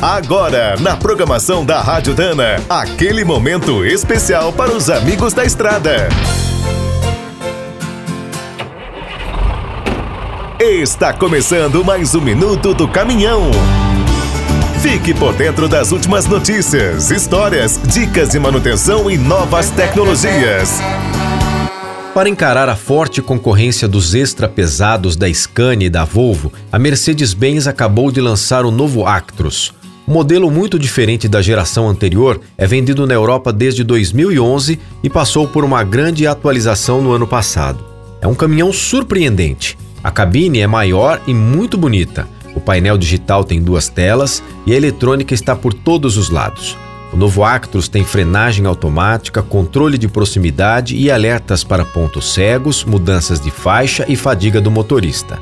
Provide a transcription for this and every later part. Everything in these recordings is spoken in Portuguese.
Agora, na programação da Rádio Dana, aquele momento especial para os amigos da estrada. Está começando mais um minuto do caminhão. Fique por dentro das últimas notícias, histórias, dicas de manutenção e novas tecnologias. Para encarar a forte concorrência dos extra pesados da Scania e da Volvo, a Mercedes-Benz acabou de lançar o novo Actros. Um modelo muito diferente da geração anterior é vendido na Europa desde 2011 e passou por uma grande atualização no ano passado. É um caminhão surpreendente. A cabine é maior e muito bonita. O painel digital tem duas telas e a eletrônica está por todos os lados. O novo Actros tem frenagem automática, controle de proximidade e alertas para pontos cegos, mudanças de faixa e fadiga do motorista.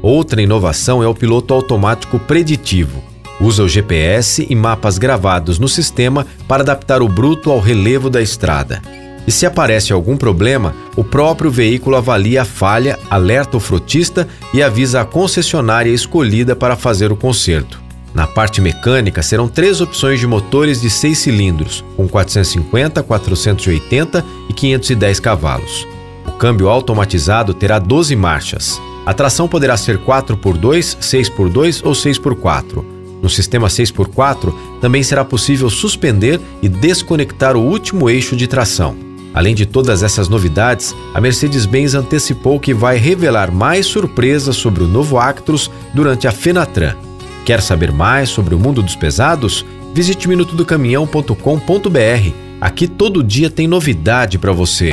Outra inovação é o piloto automático preditivo. Usa o GPS e mapas gravados no sistema para adaptar o bruto ao relevo da estrada. E se aparece algum problema, o próprio veículo avalia a falha, alerta o frotista e avisa a concessionária escolhida para fazer o conserto. Na parte mecânica, serão três opções de motores de seis cilindros, com 450, 480 e 510 cavalos. O câmbio automatizado terá 12 marchas. A tração poderá ser 4x2, 6x2 ou 6x4. No sistema 6x4, também será possível suspender e desconectar o último eixo de tração. Além de todas essas novidades, a Mercedes-Benz antecipou que vai revelar mais surpresas sobre o novo Actros durante a Fenatran. Quer saber mais sobre o mundo dos pesados? Visite minutodocaminhão.com.br. Aqui todo dia tem novidade para você.